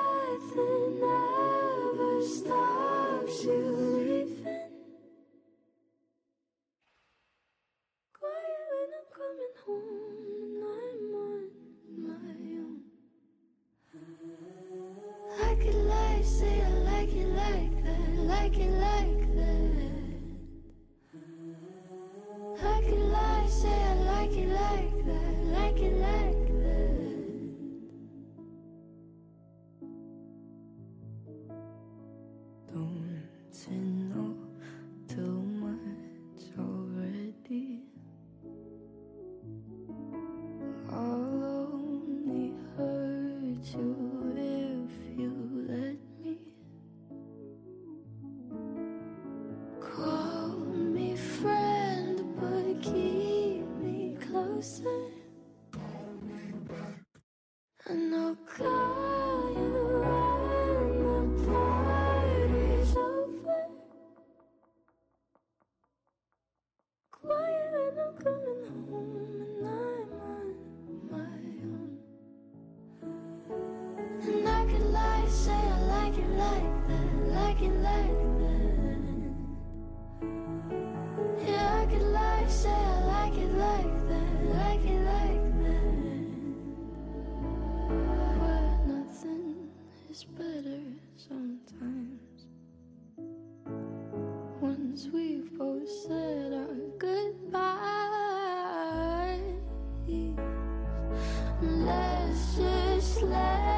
let's just let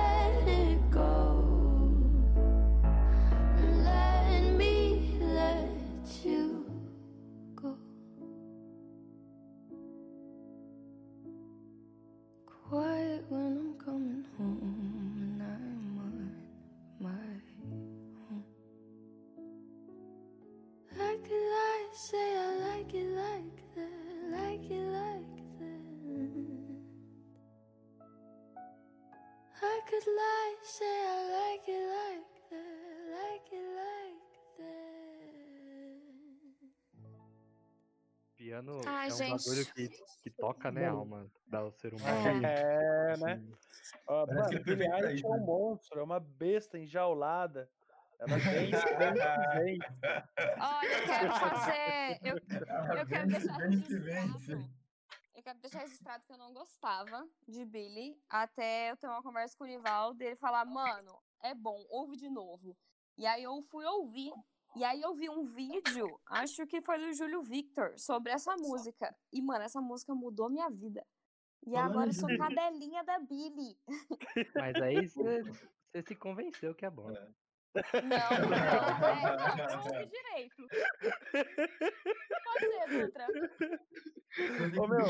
Piano Ai, é um gente. bagulho que, que toca, né, a alma da ser humano. É, né? Ó, Parece mano, Billie pra Eilish é um né? monstro, é uma besta enjaulada. Ela vem, vem, vem. Olha, eu quero fazer. Eu, eu quero deixar registrado. Eu quero deixar registrado que eu não gostava de Billy até eu ter uma conversa com o Nivaldo e ele falar, mano, é bom, ouve de novo. E aí eu fui ouvir. E aí eu vi um vídeo, acho que foi do Júlio Victor, sobre essa música. E, mano, essa música mudou minha vida. E Falando agora eu sou cadelinha da Billy. Mas aí você você se convenceu que é bom. É. Não, não, é, não, ouvi direito. Pode ser, Dutra. Ô, meu,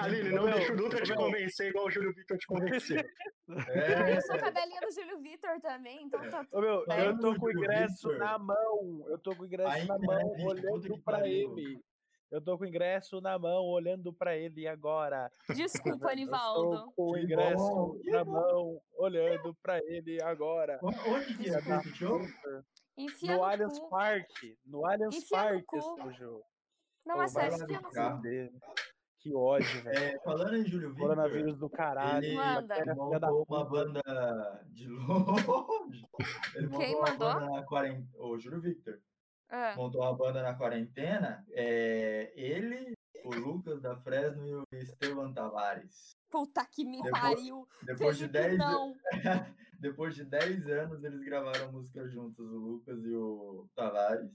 Aline, não deixa o Dutra te convencer igual o Júlio Victor te convenceu. É, eu sou cadelinha do Júlio Victor também, então tá Ô, meu, bem. eu tô com o ingresso na mão. Eu tô com o ingresso na mão, olhando pra ele. Eu tô com o ingresso na mão, olhando pra ele agora. Desculpa, Eu Anivaldo. Estou com o ingresso na mão, olhando pra ele agora. Onde que é puta. Enfia No no Allianz cu. Parque. No Allianz Enfia no Parque, cu. esse jogo. Não, é sério, enfia no no cu. Que ódio, velho. É, falando em Júlio Victor, Coronavírus do caralho. ele Manda. Montou uma banda de longe. Ele Quem uma mandou? banda quarentena. O Júlio Victor Ah, montou uma banda na quarentena. É, ele, o Lucas da Fresno e o Esteban Tavares. puta que me Depois- pariu. Depois de Felipe, 10 não. Depois de 10 anos, eles gravaram música juntos, o Lucas e o Tavares.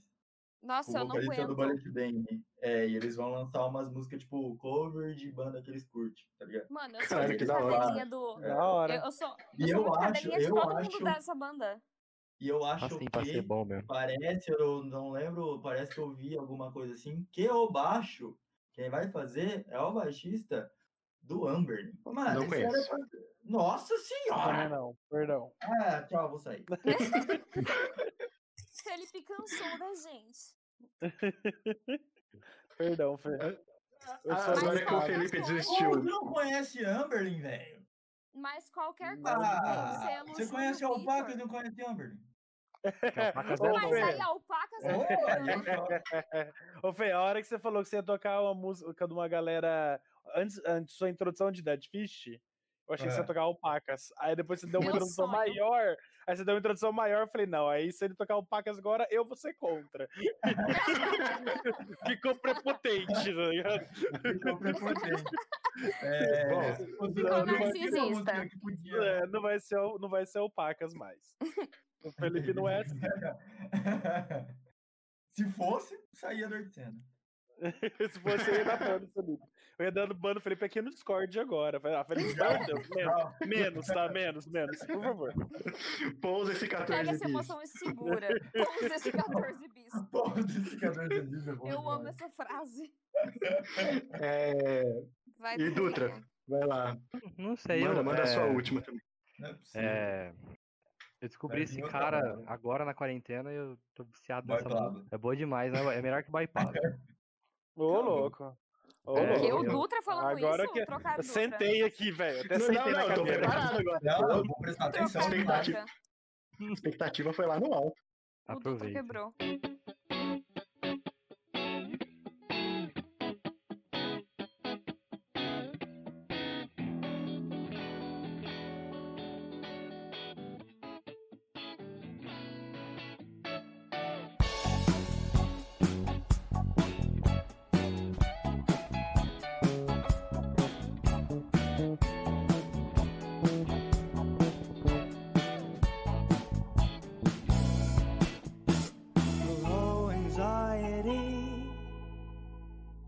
Nossa, o eu não do aguento. Bullet Band. É, e eles vão lançar umas músicas, tipo, cover de banda que eles curtem, tá ligado? Mano, eu sou muito que da hora. do. Da hora. Eu, eu sou, E eu sou eu muito acho- cadelinha de eu todo acho- mundo dessa banda. E eu acho Assim, pra ser que bom mesmo. parece, eu não lembro, parece que eu vi alguma coisa assim, que o baixo, quem vai fazer é o baixista do Amber. Mano, Não cara conheço. faz- Nossa senhora! não, perdão. Ah, tchau, vou sair. Felipe cansou da gente. Perdão. Eu Ah, sou agora que o. Felipe desistiu. Você não conhece Amberlin, velho? Mas qualquer coisa Ah, você conhece Alpaca e não conhece Amberlin? Alpacas Ô, é Mas aí alpacas Ô, é. Ô, Fê, a hora que você falou que você ia tocar uma música de uma galera. Antes, antes da sua introdução de Dead Fish, eu achei que você ia É. tocar alpacas. Aí depois você deu uma Meu introdução sonho. maior. Aí você deu uma introdução maior, eu falei, não, aí se ele tocar alpacas agora, eu vou ser contra. Ficou prepotente, tá ligado? Ficou prepotente. É, Bom, Ficou narcisista. música que podia- É, não, vai ser, o- não vai ser alpacas mais. O Felipe não é assim. Se fosse, saía do Artena. Se fosse, eu ia dar ban no Felipe. Eu ia dando ban no Felipe aqui no Discord agora. Falei, Ah, Felipe, Deus, menos, menos, tá? Menos, menos, por favor. Pousa esse 14 Pega essa bis. emoção e segura. Pousa esse 14 bis. Desse cadê de vida, é Eu amo essa frase. É... Vai, E Dutra, vai lá. Não sei, Manda, eu, manda a sua é, última também. É. É, eu descobri Vai esse cara agora na quarentena e eu tô viciado nessa música. É boa demais, né? É melhor que Boy Ô, louco. Ô, É, O quê? O louco. Dutra falando Agora isso? que Trocaram eu Dutra. sentei aqui, velho. Até Não, sentei não, na não, eu tô cadeira. preparado agora. Não, eu vou prestar atenção. Expectativa. Dutra. A expectativa foi lá no alto. O Dutra Aproveita. quebrou.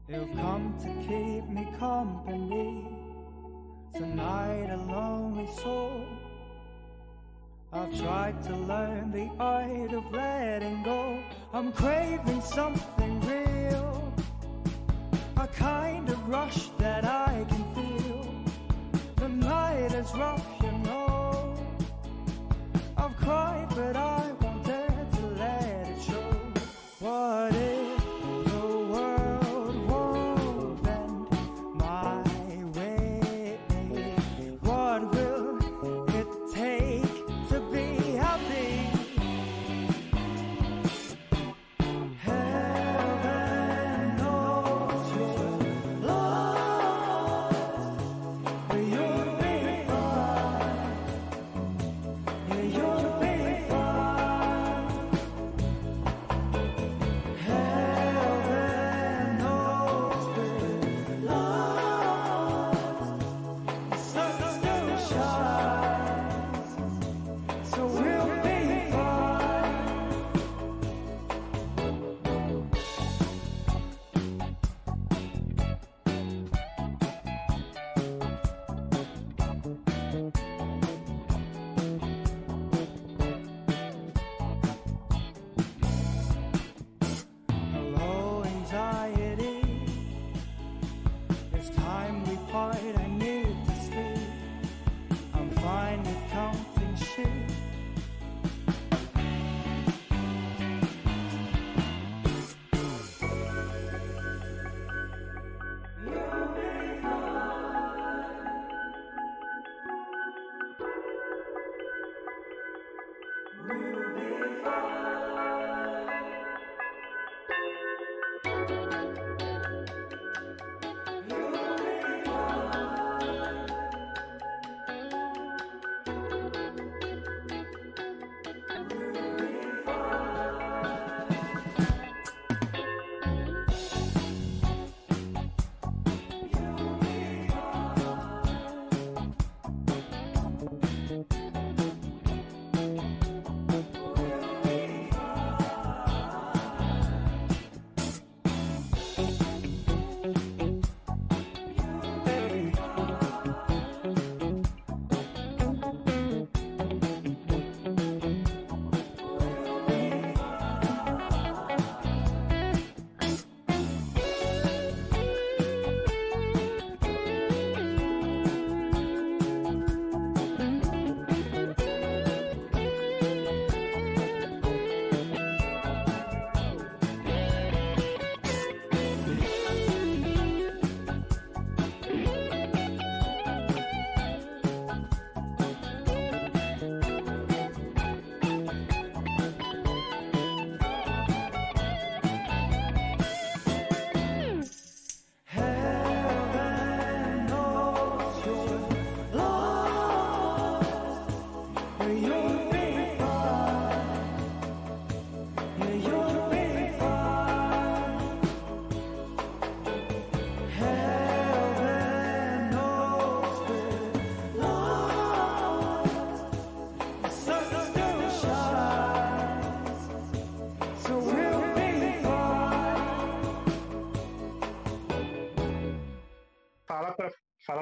You've come to keep me company. Tonight, a lonely soul. I've tried to learn the art of letting go. I'm craving something real. A kind of rush that I can feel. The night is rough,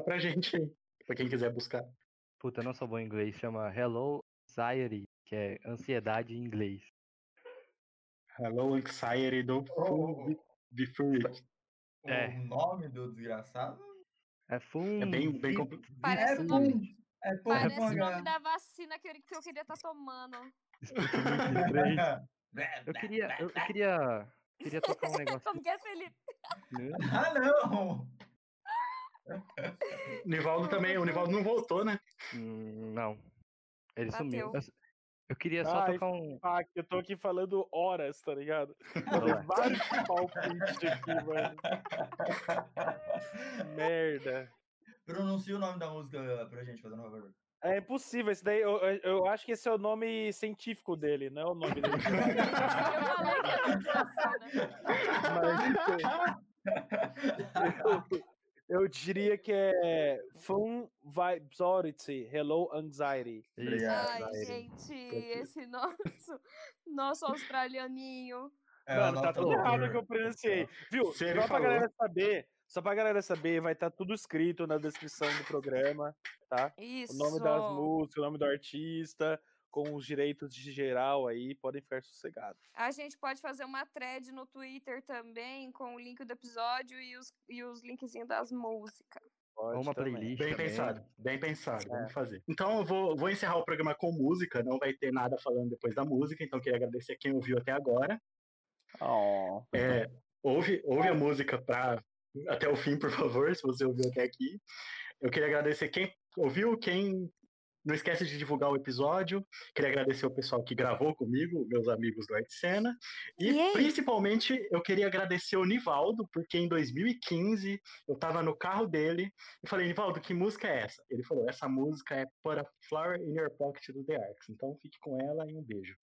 pra gente aí, pra quem quiser buscar. Puta, eu não sou bom em inglês, chama Hello Anxiety, que é ansiedade em inglês. Hello Anxiety do Full Be- Be Free. É. O nome do desgraçado É Fun. É bem, bem compl- Parece é o nome. É parece o nome da vacina que eu, que eu queria estar tomando. Sputnik 3. Eu queria, eu, eu queria, queria tocar um negócio. Como que é, Felipe? Ah, não! Nivaldo também, o Nivaldo não voltou, né? Hum, Não. Ele sumiu. Bateu. Eu, eu queria só Ai, tocar um. Ah, eu tô aqui falando horas, tá ligado? Tem vários palpites aqui, mano. Merda. Pronuncia o nome da música pra gente, fazendo um favor. É impossível, esse daí, eu, eu- acho que esse é o nome científico dele, não é o nome dele. Eu falei que era de vacina. Mas eu, eu diria que é Fun Vibes Hello Anxiety. Obrigado. Ai, gente, esse nosso, nosso australianinho. É, Mano, tá tudo errado que eu pronunciei. Viu? Só pra falou. galera saber, só pra galera saber, vai estar tudo escrito na descrição do programa, tá? Isso. O nome das músicas, o nome do artista, com os direitos de geral aí, podem ficar sossegados. A gente pode fazer uma thread no Twitter também, com o link do episódio e os, e os linkzinhos das músicas. Pode uma também. playlist. Bem também. pensado, bem pensado, É. vamos fazer. Então eu vou, vou encerrar o programa com música, não vai ter nada falando depois da música, então queria agradecer quem ouviu até agora. Oh. É, ouve, ouve a música pra, até o fim, por favor, se você ouviu até aqui. Eu queria agradecer quem ouviu, quem não esquece de divulgar o episódio. Queria agradecer o pessoal que gravou comigo, meus amigos do Arte Cena. E Yay! principalmente eu queria agradecer o Nivaldo, porque em 2015 eu tava no carro dele e falei, Nivaldo, que música é essa? Ele falou, essa música é Put a Flower in Your Pocket do The Arcs. Então fique com ela e um beijo.